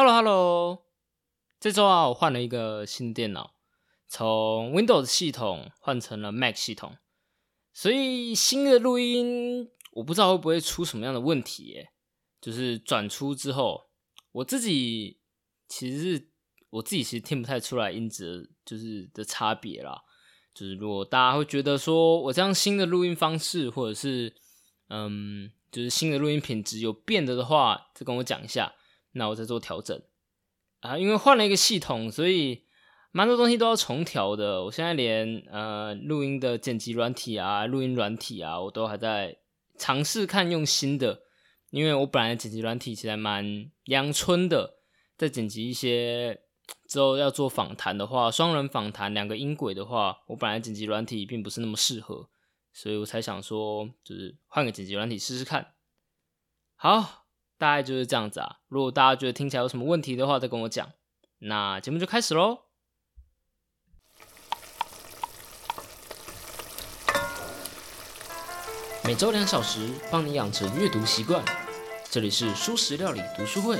Hello Hello，这周啊，我换了一个新电脑，从 Windows 系统换成了 Mac 系统，所以新的录音我不知道会不会出什么样的问题耶。就是转出之后，我自己其实是我自己其实听不太出来音质就是的差别啦。就是如果大家会觉得说我这样新的录音方式，或者是嗯，就是新的录音品质有变的的话，再跟我讲一下。那我再做调整啊，因为换了一个系统，所以蛮多东西都要重调的。我现在连呃录音的剪辑软体啊、录音软体啊，我都还在尝试看用新的。因为我本来剪辑软体其实蛮阳春的，在剪辑一些之后要做访谈的话，双人访谈两个音轨的话，我本来剪辑软体并不是那么适合，所以我才想说，就是换个剪辑软体试试看。好。大概就是这样子啊。如果大家觉得听起来有什么问题的话，再跟我讲。那节目就开始喽。每周两小时，帮你养成阅读习惯。这里是舒食料理读书会。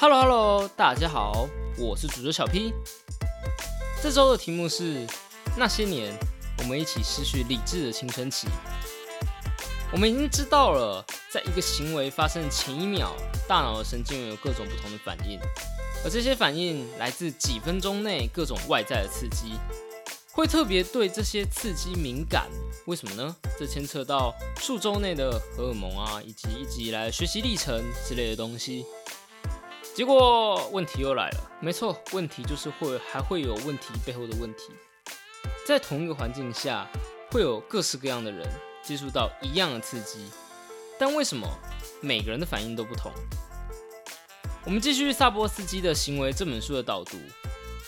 Hello Hello，大家好，我是主角小 P。这周的题目是。那些年，我们一起失去理智的青春期。我们已经知道了，在一个行为发生的前一秒，大脑的神经元有各种不同的反应，而这些反应来自几分钟内各种外在的刺激，会特别对这些刺激敏感。为什么呢？这牵扯到数周内的荷尔蒙啊，以及一直以来的学习历程之类的东西。结果问题又来了，没错，问题就是会还会有问题背后的问题。在同一个环境下，会有各式各样的人接触到一样的刺激，但为什么每个人的反应都不同？我们继续萨波斯基的行为这本书的导读，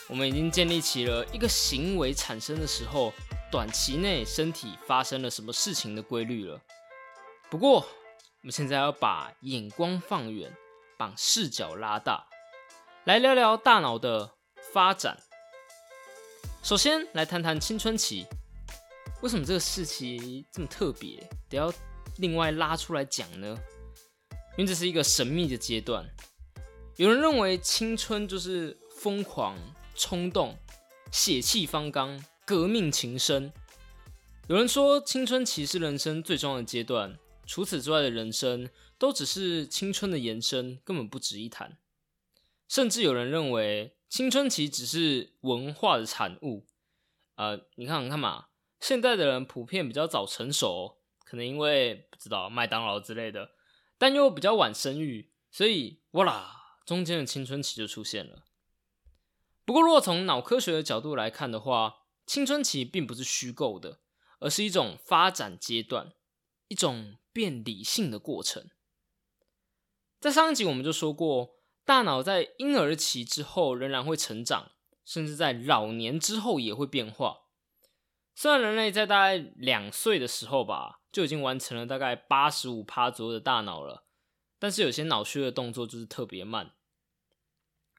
我们已经建立起了一个行为产生的时候，短期内身体发生了什么事情的规律了。不过，我们现在要把眼光放远，把视角拉大，来聊聊大脑的发展。首先来谈谈青春期，为什么这个时期这么特别，得要另外拉出来讲呢？因为这是一个神秘的阶段。有人认为青春就是疯狂、冲动、血气方刚、革命情深；有人说青春期是人生最重要的阶段，除此之外的人生都只是青春的延伸，根本不值一谈。甚至有人认为。青春期只是文化的产物，呃，你看你看嘛，现代的人普遍比较早成熟，可能因为不知道麦当劳之类的，但又比较晚生育，所以哇啦，中间的青春期就出现了。不过，如果从脑科学的角度来看的话，青春期并不是虚构的，而是一种发展阶段，一种变理性的过程。在上一集我们就说过。大脑在婴儿期之后仍然会成长，甚至在老年之后也会变化。虽然人类在大概两岁的时候吧，就已经完成了大概八十五趴左右的大脑了，但是有些脑区的动作就是特别慢。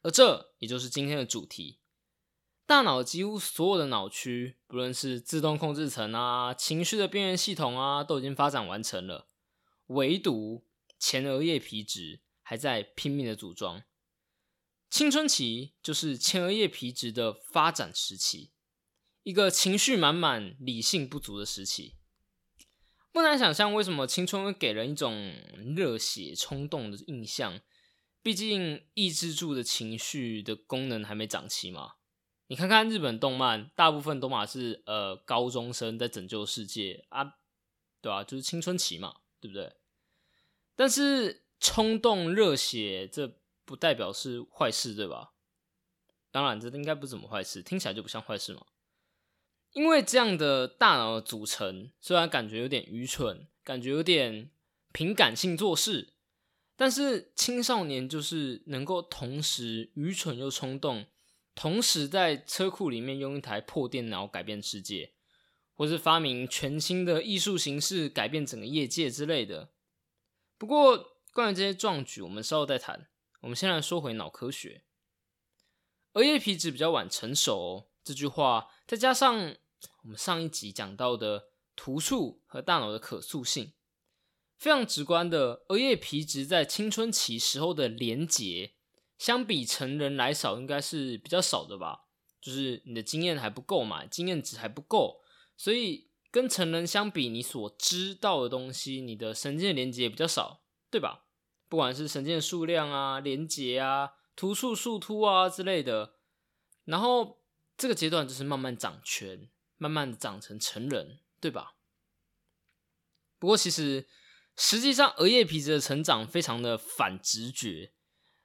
而这也就是今天的主题：大脑几乎所有的脑区，不论是自动控制层啊、情绪的边缘系统啊，都已经发展完成了，唯独前额叶皮质。还在拼命的组装，青春期就是前额叶皮质的发展时期，一个情绪满满、理性不足的时期。不难想象，为什么青春会给人一种热血冲动的印象。毕竟抑制住的情绪的功能还没长齐嘛。你看看日本动漫，大部分都嘛是呃高中生在拯救世界啊，对吧？就是青春期嘛，对不对？但是。冲动、热血，这不代表是坏事，对吧？当然，这应该不怎么坏事，听起来就不像坏事嘛。因为这样的大脑组成，虽然感觉有点愚蠢，感觉有点凭感性做事，但是青少年就是能够同时愚蠢又冲动，同时在车库里面用一台破电脑改变世界，或是发明全新的艺术形式，改变整个业界之类的。不过，关于这些壮举，我们稍后再谈。我们先来说回脑科学。额叶皮质比较晚成熟哦，这句话再加上我们上一集讲到的突触和大脑的可塑性。非常直观的，额叶皮质在青春期时候的连结，相比成人来少，应该是比较少的吧？就是你的经验还不够嘛，经验值还不够，所以跟成人相比，你所知道的东西，你的神经连接也比较少，对吧？不管是神经的数量啊、连结啊、突触、树突啊之类的，然后这个阶段就是慢慢长全，慢慢的长成成人，对吧？不过其实。实际上，额叶皮质的成长非常的反直觉。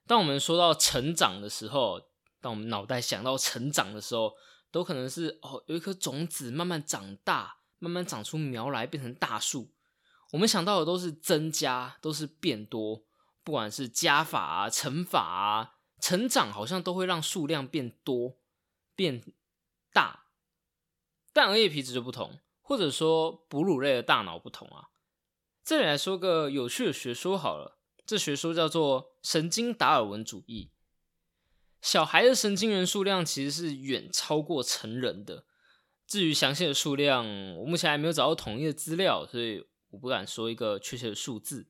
当我们说到成长的时候，当我们脑袋想到成长的时候，都可能是哦，有一颗种子慢慢长大，慢慢长出苗来，变成大树。我们想到的都是增加，都是变多，不管是加法啊、乘法啊，成长好像都会让数量变多、变大。但额叶皮质就不同，或者说哺乳类的大脑不同啊。这里来说个有趣的学说好了，这学说叫做神经达尔文主义。小孩的神经元数量其实是远超过成人的。至于详细的数量，我目前还没有找到统一的资料，所以我不敢说一个确切的数字。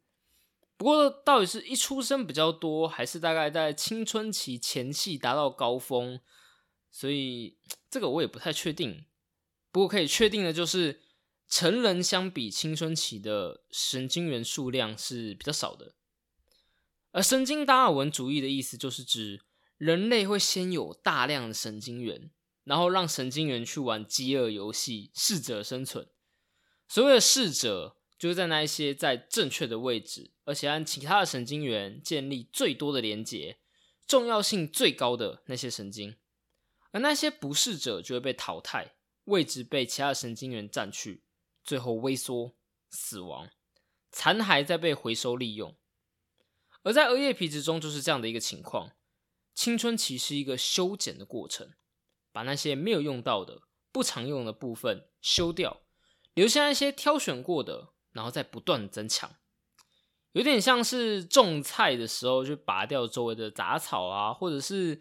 不过，到底是一出生比较多，还是大概在青春期前期达到高峰，所以 这个我也不太确定。不过可以确定的就是。成人相比青春期的神经元数量是比较少的，而神经达尔文主义的意思就是指人类会先有大量的神经元，然后让神经元去玩饥饿游戏，适者生存。所谓的适者，就是在那一些在正确的位置，而且和其他的神经元建立最多的连接，重要性最高的那些神经，而那些不适者就会被淘汰，位置被其他神经元占去。最后萎缩、死亡，残骸再被回收利用。而在额叶皮质中就是这样的一个情况。青春期是一个修剪的过程，把那些没有用到的、不常用的部分修掉，留下一些挑选过的，然后再不断增强。有点像是种菜的时候，就拔掉周围的杂草啊，或者是，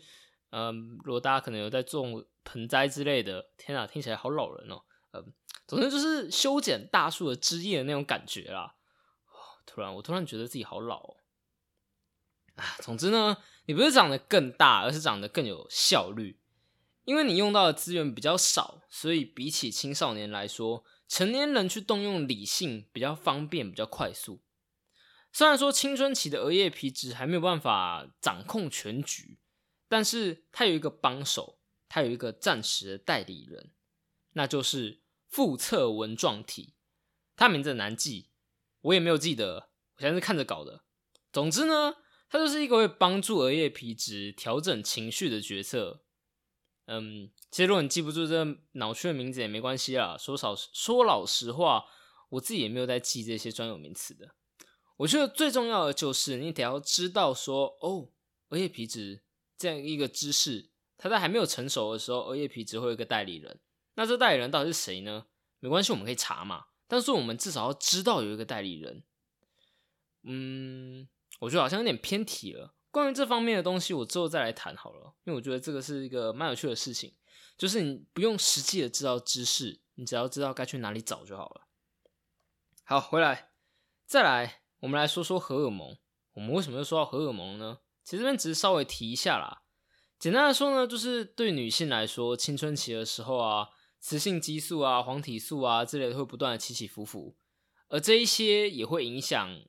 嗯，如果大家可能有在种盆栽之类的，天啊，听起来好老人哦，嗯。总之就是修剪大树的枝叶的那种感觉啦。突然，我突然觉得自己好老啊。总之呢，你不是长得更大，而是长得更有效率。因为你用到的资源比较少，所以比起青少年来说，成年人去动用理性比较方便，比较快速。虽然说青春期的额叶皮质还没有办法掌控全局，但是它有一个帮手，它有一个暂时的代理人，那就是。腹侧纹状体，它名字难记，我也没有记得，我现在是看着搞的。总之呢，它就是一个会帮助额叶皮质调整情绪的角色。嗯，其实如果你记不住这脑区的名字也没关系啊。说少说老实话，我自己也没有在记这些专有名词的。我觉得最重要的就是你得要知道说，哦，额叶皮质这样一个知识，它在还没有成熟的时候，额叶皮质会有一个代理人。那这代理人到底是谁呢？没关系，我们可以查嘛。但是我们至少要知道有一个代理人。嗯，我觉得好像有点偏题了。关于这方面的东西，我之后再来谈好了。因为我觉得这个是一个蛮有趣的事情，就是你不用实际的知道知识，你只要知道该去哪里找就好了。好，回来再来，我们来说说荷尔蒙。我们为什么又说到荷尔蒙呢？其实这边只是稍微提一下啦。简单的说呢，就是对女性来说，青春期的时候啊。雌性激素啊、黄体素啊之类的会不断的起起伏伏，而这一些也会影响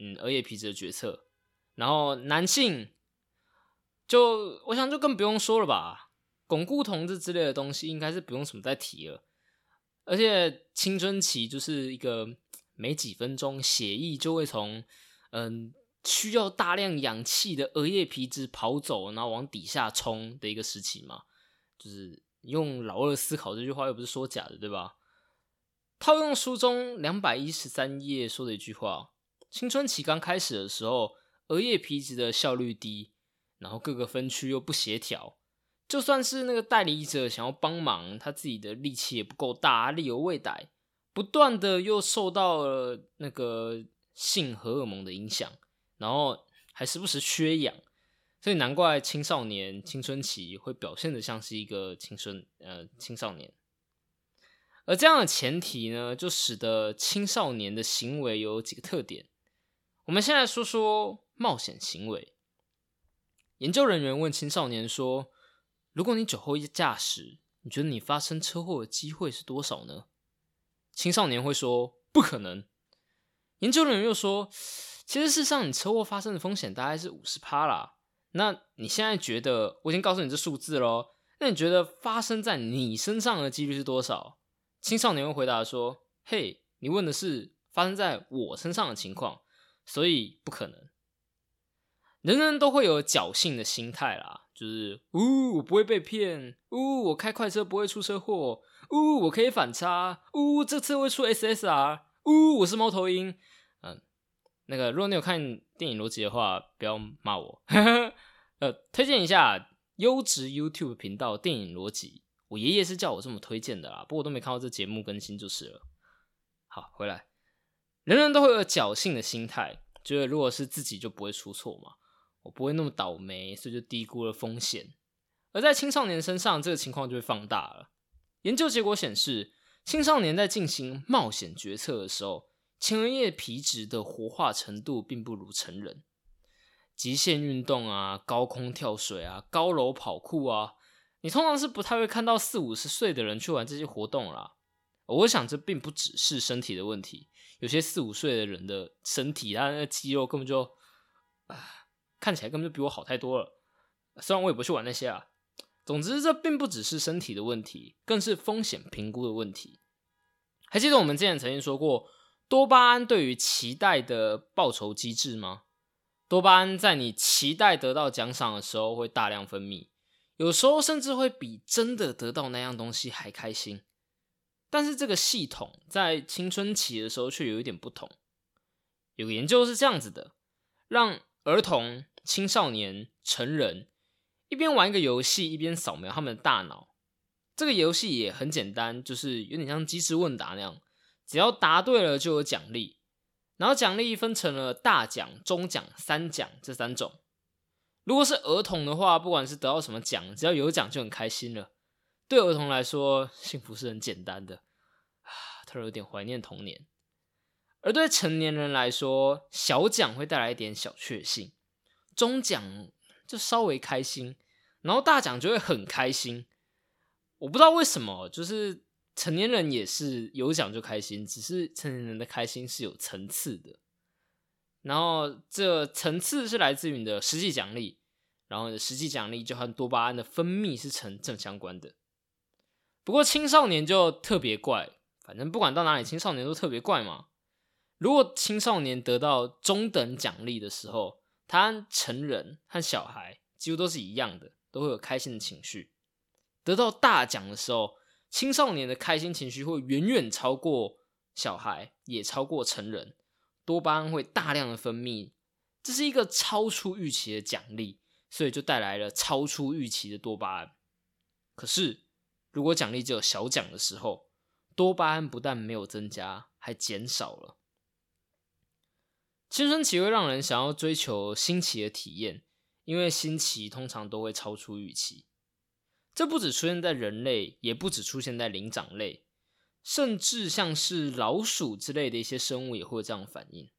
嗯额叶皮质的决策。然后男性就我想就更不用说了吧，巩固同志之类的东西应该是不用什么再提了。而且青春期就是一个没几分钟血液就会从嗯需要大量氧气的额叶皮质跑走，然后往底下冲的一个时期嘛，就是。用老二思考这句话又不是说假的，对吧？套用书中两百一十三页说的一句话：青春期刚开始的时候，额叶皮质的效率低，然后各个分区又不协调，就算是那个代理者想要帮忙，他自己的力气也不够大，力有未逮，不断的又受到了那个性荷尔蒙的影响，然后还时不时缺氧。所以难怪青少年青春期会表现的像是一个青春呃青少年，而这样的前提呢，就使得青少年的行为有几个特点。我们先来说说冒险行为。研究人员问青少年说：“如果你酒后驾驶，你觉得你发生车祸的机会是多少呢？”青少年会说：“不可能。”研究人员又说：“其实事实上，你车祸发生的风险大概是五十趴啦。那你现在觉得，我已经告诉你这数字喽？那你觉得发生在你身上的几率是多少？”青少年会回答说：“嘿，你问的是发生在我身上的情况，所以不可能。人人都会有侥幸的心态啦，就是呜，我不会被骗，呜，我开快车不会出车祸，呜，我可以反差，呜，这次会出 SSR，呜，我是猫头鹰。嗯，那个，如果你有看电影逻辑的话，不要骂我。呃，推荐一下优质 YouTube 频道电影逻辑。”我爷爷是叫我这么推荐的啦，不过我都没看到这节目更新就是了。好，回来，人人都会有侥幸的心态，觉得如果是自己就不会出错嘛，我不会那么倒霉，所以就低估了风险。而在青少年身上，这个情况就会放大了。研究结果显示，青少年在进行冒险决策的时候，前额叶皮质的活化程度并不如成人。极限运动啊，高空跳水啊，高楼跑酷啊。你通常是不太会看到四五十岁的人去玩这些活动啦。我想这并不只是身体的问题，有些四五岁的人的身体，他那肌肉根本就啊，看起来根本就比我好太多了。虽然我也不去玩那些啊，总之这并不只是身体的问题，更是风险评估的问题。还记得我们之前曾经说过，多巴胺对于期待的报酬机制吗？多巴胺在你期待得到奖赏的时候会大量分泌。有时候甚至会比真的得到那样东西还开心，但是这个系统在青春期的时候却有一点不同。有个研究是这样子的：让儿童、青少年、成人一边玩一个游戏，一边扫描他们的大脑。这个游戏也很简单，就是有点像机智问答那样，只要答对了就有奖励。然后奖励分成了大奖、中奖、三奖这三种。如果是儿童的话，不管是得到什么奖，只要有奖就很开心了。对儿童来说，幸福是很简单的啊，突然有点怀念童年。而对成年人来说，小奖会带来一点小确幸，中奖就稍微开心，然后大奖就会很开心。我不知道为什么，就是成年人也是有奖就开心，只是成年人的开心是有层次的。然后这层次是来自于你的实际奖励，然后你的实际奖励就和多巴胺的分泌是成正相关的。不过青少年就特别怪，反正不管到哪里，青少年都特别怪嘛。如果青少年得到中等奖励的时候，他成人和小孩几乎都是一样的，都会有开心的情绪。得到大奖的时候，青少年的开心情绪会远远超过小孩，也超过成人。多巴胺会大量的分泌，这是一个超出预期的奖励，所以就带来了超出预期的多巴胺。可是，如果奖励只有小奖的时候，多巴胺不但没有增加，还减少了。青春期会让人想要追求新奇的体验，因为新奇通常都会超出预期。这不只出现在人类，也不只出现在灵长类。甚至像是老鼠之类的一些生物也会有这样反应。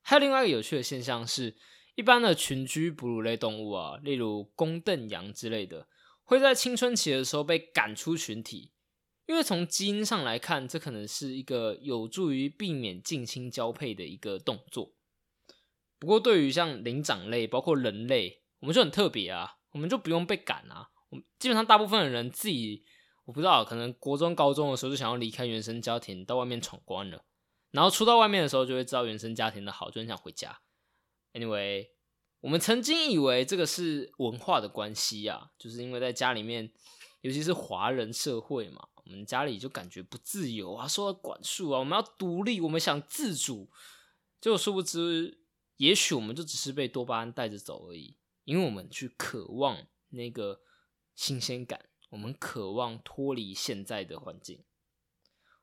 还有另外一个有趣的现象是，一般的群居哺乳类动物啊，例如公瞪羊之类的，会在青春期的时候被赶出群体，因为从基因上来看，这可能是一个有助于避免近亲交配的一个动作。不过，对于像灵长类，包括人类，我们就很特别啊，我们就不用被赶啊，我们基本上大部分的人自己。我不知道，可能国中、高中的时候就想要离开原生家庭，到外面闯关了。然后出到外面的时候，就会知道原生家庭的好，就很想回家。Anyway，我们曾经以为这个是文化的关系啊，就是因为在家里面，尤其是华人社会嘛，我们家里就感觉不自由啊，受到管束啊，我们要独立，我们想自主。结果殊不知，也许我们就只是被多巴胺带着走而已，因为我们去渴望那个新鲜感。我们渴望脱离现在的环境，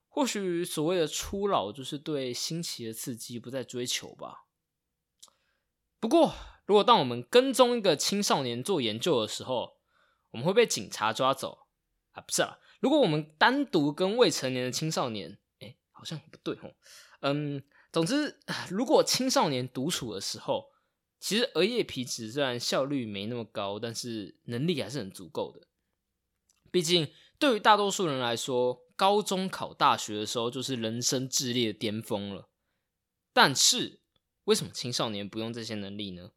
或许所谓的初老就是对新奇的刺激不再追求吧。不过，如果当我们跟踪一个青少年做研究的时候，我们会被警察抓走啊？不是啊，如果我们单独跟未成年的青少年，哎，好像不对哦。嗯，总之，如果青少年独处的时候，其实额叶皮质虽然效率没那么高，但是能力还是很足够的。毕竟，对于大多数人来说，高中考大学的时候就是人生智力的巅峰了。但是，为什么青少年不用这些能力呢？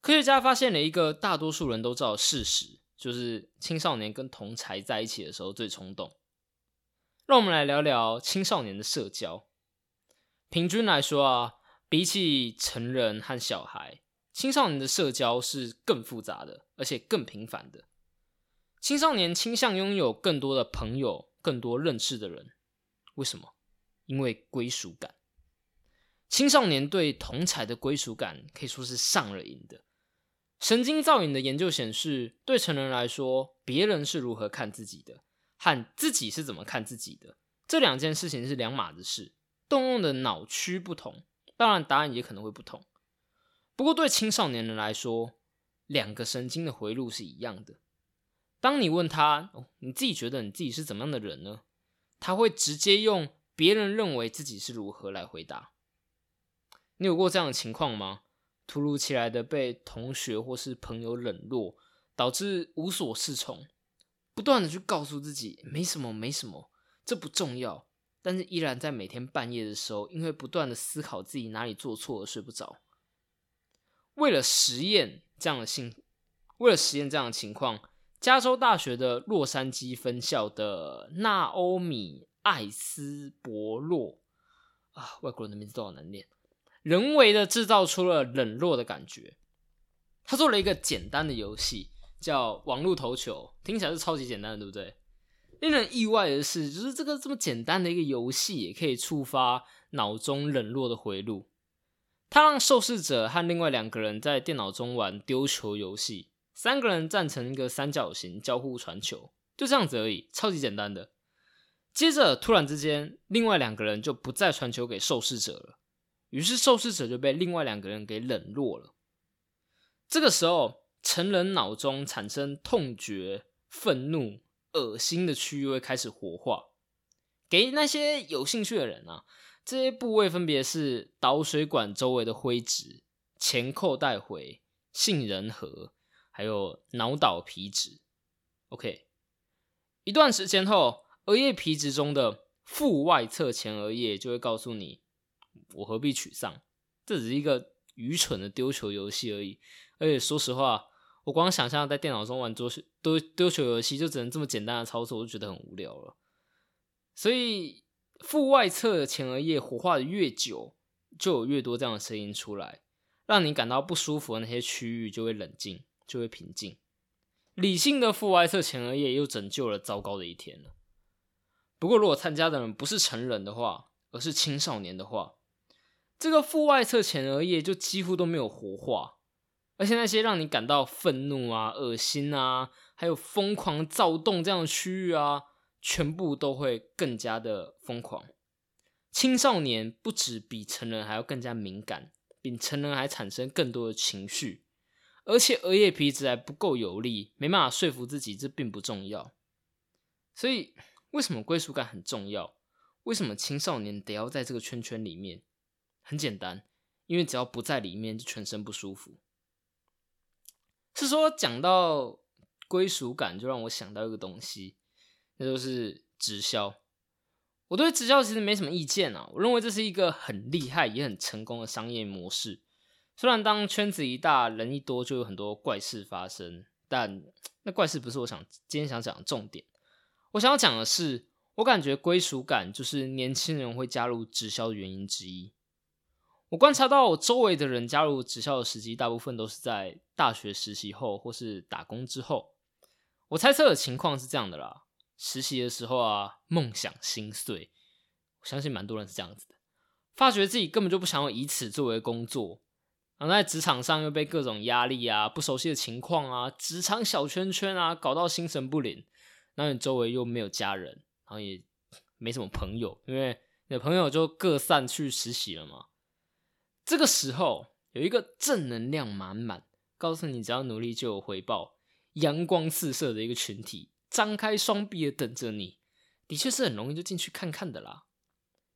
科学家发现了一个大多数人都知道的事实，就是青少年跟同才在一起的时候最冲动。让我们来聊聊青少年的社交。平均来说啊，比起成人和小孩，青少年的社交是更复杂的，而且更频繁的。青少年倾向拥有更多的朋友，更多认识的人。为什么？因为归属感。青少年对同才的归属感可以说是上了瘾的。神经造影的研究显示，对成人来说，别人是如何看自己的，和自己是怎么看自己的，这两件事情是两码子事。动用的脑区不同，当然答案也可能会不同。不过对青少年人来说，两个神经的回路是一样的。当你问他：“哦，你自己觉得你自己是怎么样的人呢？”他会直接用别人认为自己是如何来回答。你有过这样的情况吗？突如其来的被同学或是朋友冷落，导致无所适从，不断的去告诉自己：“没什么，没什么，这不重要。”但是依然在每天半夜的时候，因为不断的思考自己哪里做错而睡不着。为了实验这样的性，为了实验这样的情况，加州大学的洛杉矶分校的纳欧米艾斯伯洛啊，外国人的名字都好难念，人为的制造出了冷落的感觉。他做了一个简单的游戏，叫网络投球，听起来是超级简单的，对不对？令人意外的是，就是这个这么简单的一个游戏，也可以触发脑中冷落的回路。他让受试者和另外两个人在电脑中玩丢球游戏，三个人站成一个三角形，交互传球，就这样子而已，超级简单的。接着，突然之间，另外两个人就不再传球给受试者了，于是受试者就被另外两个人给冷落了。这个时候，成人脑中产生痛觉、愤怒。恶心的区域会开始活化，给那些有兴趣的人啊，这些部位分别是导水管周围的灰质、前扣带回、杏仁核，还有脑岛皮质。OK，一段时间后，额叶皮质中的腹外侧前额叶就会告诉你：我何必沮丧？这只是一个愚蠢的丢球游戏而已。而且说实话。我光想象在电脑中玩桌丢丢球游戏，就只能这么简单的操作，我就觉得很无聊了。所以腹外侧的前额叶活化的越久，就有越多这样的声音出来，让你感到不舒服的那些区域就会冷静，就会平静。理性的腹外侧前额叶又拯救了糟糕的一天了。不过，如果参加的人不是成人的话，而是青少年的话，这个腹外侧前额叶就几乎都没有活化。而且那些让你感到愤怒啊、恶心啊，还有疯狂躁动这样的区域啊，全部都会更加的疯狂。青少年不止比成人还要更加敏感，比成人还产生更多的情绪，而且额叶皮质还不够有力，没办法说服自己这并不重要。所以，为什么归属感很重要？为什么青少年得要在这个圈圈里面？很简单，因为只要不在里面，就全身不舒服。是说讲到归属感，就让我想到一个东西，那就是直销。我对直销其实没什么意见啊，我认为这是一个很厉害也很成功的商业模式。虽然当圈子一大，人一多，就有很多怪事发生，但那怪事不是我想今天想讲的重点。我想要讲的是，我感觉归属感就是年轻人会加入直销的原因之一。我观察到，我周围的人加入职校的时机，大部分都是在大学实习后或是打工之后。我猜测的情况是这样的啦：实习的时候啊，梦想心碎，我相信蛮多人是这样子的，发觉自己根本就不想要以此作为工作，然后在职场上又被各种压力啊、不熟悉的情况啊、职场小圈圈啊搞到心神不宁。然后你周围又没有家人，然后也没什么朋友，因为你的朋友就各散去实习了嘛。这个时候有一个正能量满满，告诉你只要努力就有回报，阳光四射的一个群体张开双臂的等着你，的确是很容易就进去看看的啦。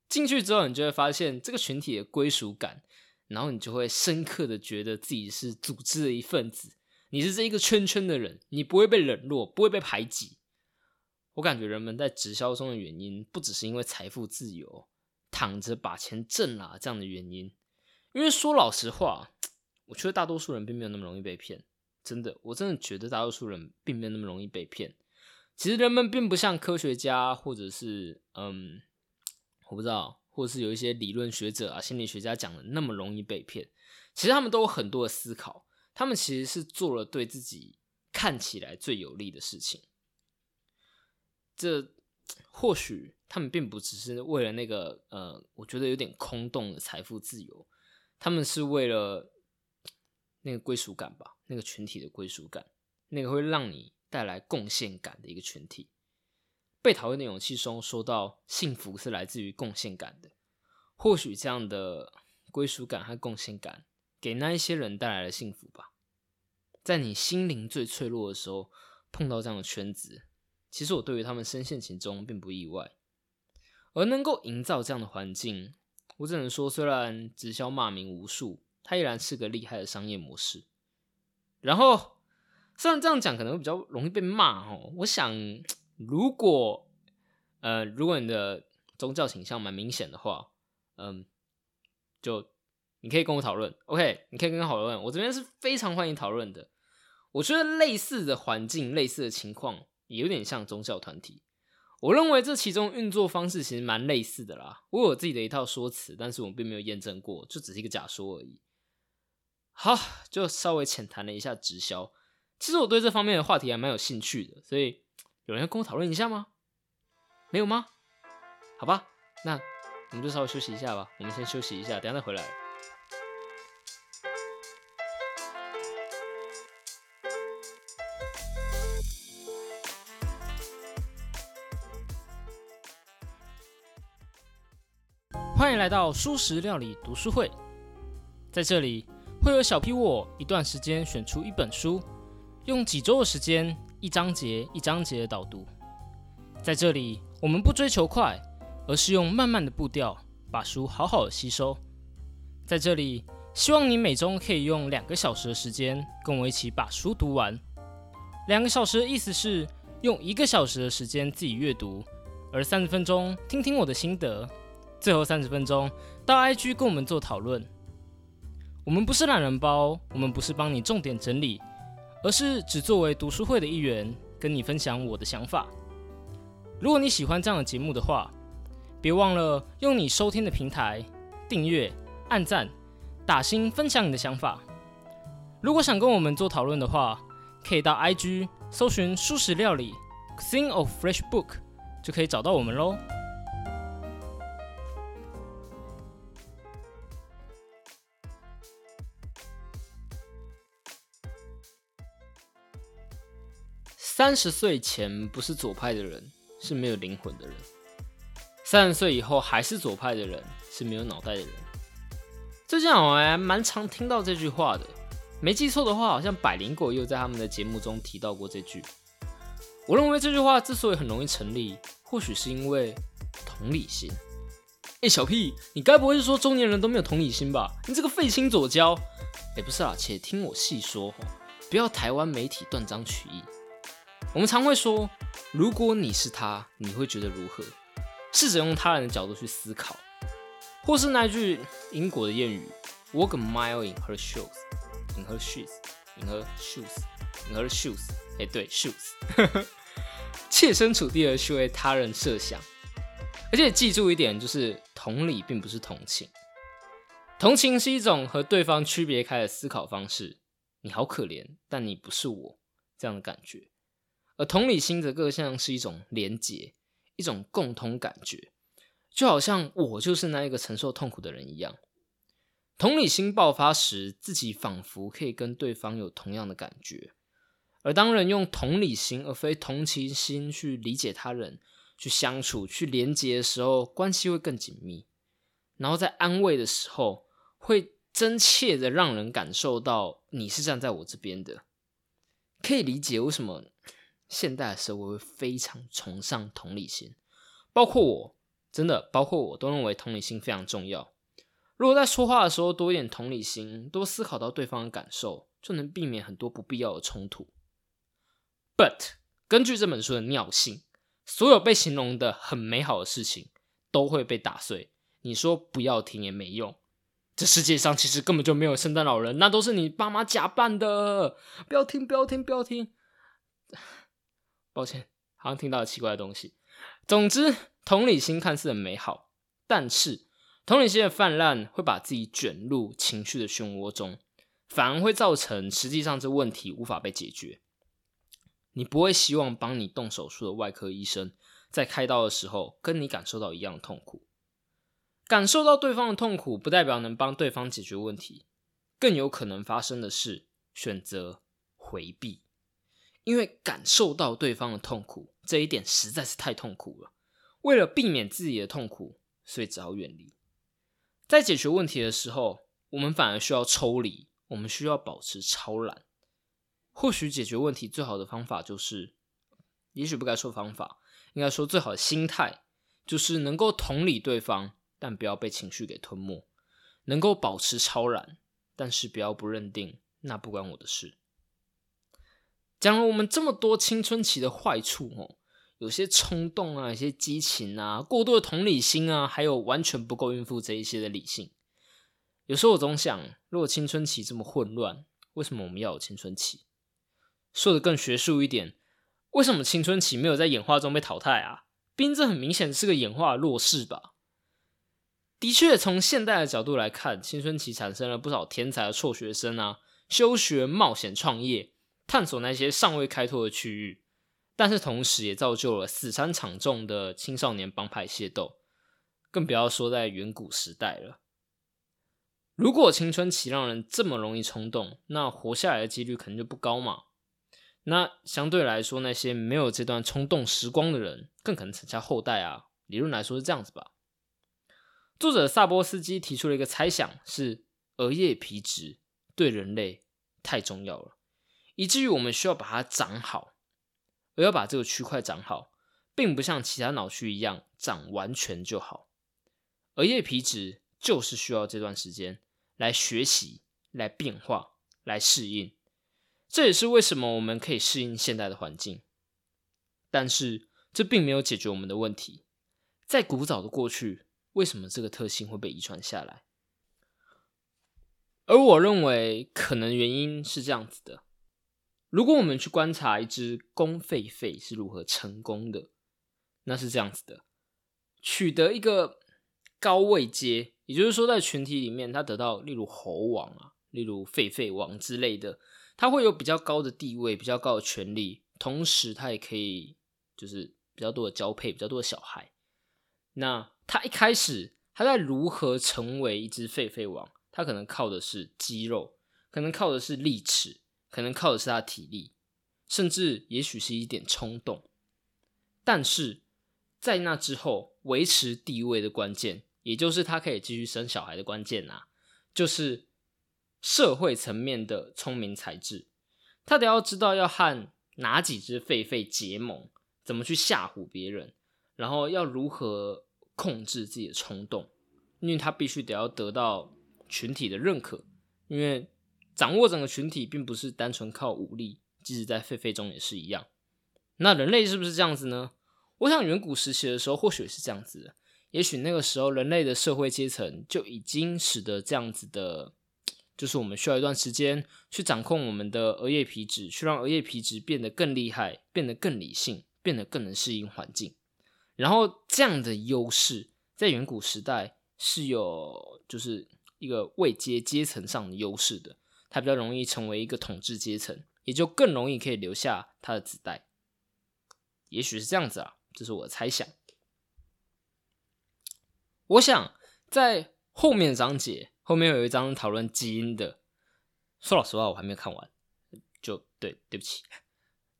进去之后，你就会发现这个群体的归属感，然后你就会深刻的觉得自己是组织的一份子，你是这一个圈圈的人，你不会被冷落，不会被排挤。我感觉人们在直销中的原因，不只是因为财富自由、躺着把钱挣了这样的原因，因为说老实话，我觉得大多数人并没有那么容易被骗。真的，我真的觉得大多数人并没有那么容易被骗。其实人们并不像科学家，或者是嗯，我不知道，或者是有一些理论学者啊、心理学家讲的那么容易被骗。其实他们都有很多的思考，他们其实是做了对自己看起来最有利的事情。这或许他们并不只是为了那个呃，我觉得有点空洞的财富自由，他们是为了那个归属感吧，那个群体的归属感，那个会让你带来贡献感的一个群体。被讨厌的勇气中说到，幸福是来自于贡献感的。或许这样的归属感和贡献感，给那一些人带来了幸福吧。在你心灵最脆弱的时候，碰到这样的圈子。其实我对于他们深陷其中并不意外，而能够营造这样的环境，我只能说，虽然直销骂名无数，它依然是个厉害的商业模式。然后，虽然这样讲可能会比较容易被骂哦，我想，如果呃，如果你的宗教倾向蛮明显的话，嗯，就你可以跟我讨论，OK，你可以跟我讨论，我这边是非常欢迎讨论的。我觉得类似的环境，类似的情况。也有点像宗教团体，我认为这其中运作方式其实蛮类似的啦。我有自己的一套说辞，但是我并没有验证过，就只是一个假说而已。好，就稍微浅谈了一下直销。其实我对这方面的话题还蛮有兴趣的，所以有人要跟我讨论一下吗？没有吗？好吧，那我们就稍微休息一下吧。我们先休息一下，等下再回来。来到书食料理读书会，在这里会有小 P 我一段时间选出一本书，用几周的时间，一章节一章节的导读。在这里，我们不追求快，而是用慢慢的步调把书好好的吸收。在这里，希望你每周可以用两个小时的时间跟我一起把书读完。两个小时的意思是用一个小时的时间自己阅读，而三十分钟听听我的心得。最后三十分钟到 IG 跟我们做讨论。我们不是懒人包，我们不是帮你重点整理，而是只作为读书会的一员，跟你分享我的想法。如果你喜欢这样的节目的话，别忘了用你收听的平台订阅、按赞、打星、分享你的想法。如果想跟我们做讨论的话，可以到 IG 搜寻“素食料理 ”，Thing of Fresh Book，就可以找到我们喽。三十岁前不是左派的人是没有灵魂的人，三十岁以后还是左派的人是没有脑袋的人。最近我还蛮常听到这句话的，没记错的话，好像百灵果又在他们的节目中提到过这句。我认为这句话之所以很容易成立，或许是因为同理心。哎，小屁，你该不会是说中年人都没有同理心吧？你这个废青左交！哎，不是啊，且听我细说，不要台湾媒体断章取义。我们常会说，如果你是他，你会觉得如何？试着用他人的角度去思考，或是那句英国的谚语：“Walk a mile in her shoes, in her shoes, in her shoes, in her shoes。”哎，对，shoes，切身处地的去为他人设想，而且记住一点，就是同理并不是同情，同情是一种和对方区别开的思考方式。你好可怜，但你不是我这样的感觉。而同理心则更像是一种连结，一种共同感觉，就好像我就是那一个承受痛苦的人一样。同理心爆发时，自己仿佛可以跟对方有同样的感觉。而当人用同理心而非同情心去理解他人、去相处、去连接的时候，关系会更紧密。然后在安慰的时候，会真切的让人感受到你是站在我这边的，可以理解为什么。现代的社会会非常崇尚同理心，包括我，真的包括我都认为同理心非常重要。如果在说话的时候多一点同理心，多思考到对方的感受，就能避免很多不必要的冲突。But 根据这本书的尿性，所有被形容的很美好的事情都会被打碎。你说不要听也没用。这世界上其实根本就没有圣诞老人，那都是你爸妈假扮的。不要听，不要听，不要听。抱歉，好像听到了奇怪的东西。总之，同理心看似很美好，但是同理心的泛滥会把自己卷入情绪的漩涡中，反而会造成实际上这问题无法被解决。你不会希望帮你动手术的外科医生在开刀的时候跟你感受到一样的痛苦。感受到对方的痛苦，不代表能帮对方解决问题，更有可能发生的是选择回避，因为感受到对方的痛苦这一点实在是太痛苦了。为了避免自己的痛苦，所以只好远离。在解决问题的时候，我们反而需要抽离，我们需要保持超然。或许解决问题最好的方法就是，也许不该说方法，应该说最好的心态，就是能够同理对方。但不要被情绪给吞没，能够保持超然，但是不要不认定，那不关我的事。讲了我们这么多青春期的坏处哦，有些冲动啊，有些激情啊，过度的同理心啊，还有完全不够应付这一些的理性。有时候我总想，如果青春期这么混乱，为什么我们要有青春期？说的更学术一点，为什么青春期没有在演化中被淘汰啊？毕竟这很明显是个演化的弱势吧。的确，从现代的角度来看，青春期产生了不少天才的辍学生啊，休学冒险创业，探索那些尚未开拓的区域。但是同时也造就了死伤惨重的青少年帮派械斗，更不要说在远古时代了。如果青春期让人这么容易冲动，那活下来的几率可能就不高嘛。那相对来说，那些没有这段冲动时光的人，更可能产下后代啊。理论来说是这样子吧。作者萨波斯基提出了一个猜想：是额叶皮质对人类太重要了，以至于我们需要把它长好。而要把这个区块长好，并不像其他脑区一样长完全就好。额叶皮质就是需要这段时间来学习、来变化、来适应。这也是为什么我们可以适应现代的环境。但是这并没有解决我们的问题。在古早的过去。为什么这个特性会被遗传下来？而我认为可能原因是这样子的：如果我们去观察一只公狒狒是如何成功的，那是这样子的：取得一个高位阶，也就是说，在群体里面，它得到例如猴王啊，例如狒狒王之类的，它会有比较高的地位、比较高的权利，同时它也可以就是比较多的交配、比较多的小孩。那他一开始，他在如何成为一只狒狒王？他可能靠的是肌肉，可能靠的是力齿，可能靠的是他体力，甚至也许是一点冲动。但是在那之后，维持地位的关键，也就是他可以继续生小孩的关键啊，就是社会层面的聪明才智。他得要知道要和哪几只狒狒结盟，怎么去吓唬别人，然后要如何。控制自己的冲动，因为他必须得要得到群体的认可，因为掌握整个群体并不是单纯靠武力，即使在狒狒中也是一样。那人类是不是这样子呢？我想远古时期的时候或许是这样子的，也许那个时候人类的社会阶层就已经使得这样子的，就是我们需要一段时间去掌控我们的额叶皮质，去让额叶皮质变得更厉害，变得更理性，变得更能适应环境。然后这样的优势在远古时代是有，就是一个位阶阶层上的优势的，它比较容易成为一个统治阶层，也就更容易可以留下他的子代。也许是这样子啊，这是我的猜想。我想在后面章节后面有一章讨论基因的，说老实话我还没有看完，就对对不起，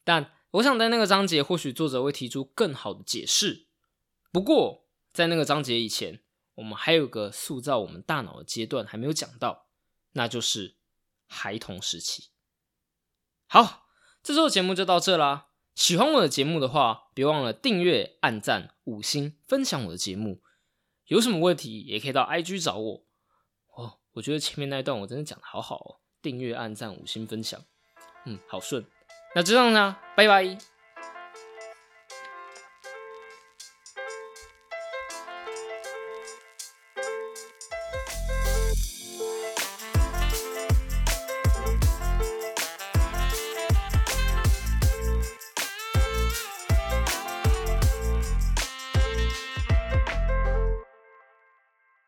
但。我想在那个章节，或许作者会提出更好的解释。不过，在那个章节以前，我们还有个塑造我们大脑的阶段还没有讲到，那就是孩童时期。好，这周的节目就到这啦。喜欢我的节目的话，别忘了订阅、按赞、五星、分享我的节目。有什么问题也可以到 IG 找我。哦，我觉得前面那一段我真的讲的好好哦，订阅、按赞、五星、分享，嗯，好顺。那就这样啦，拜拜。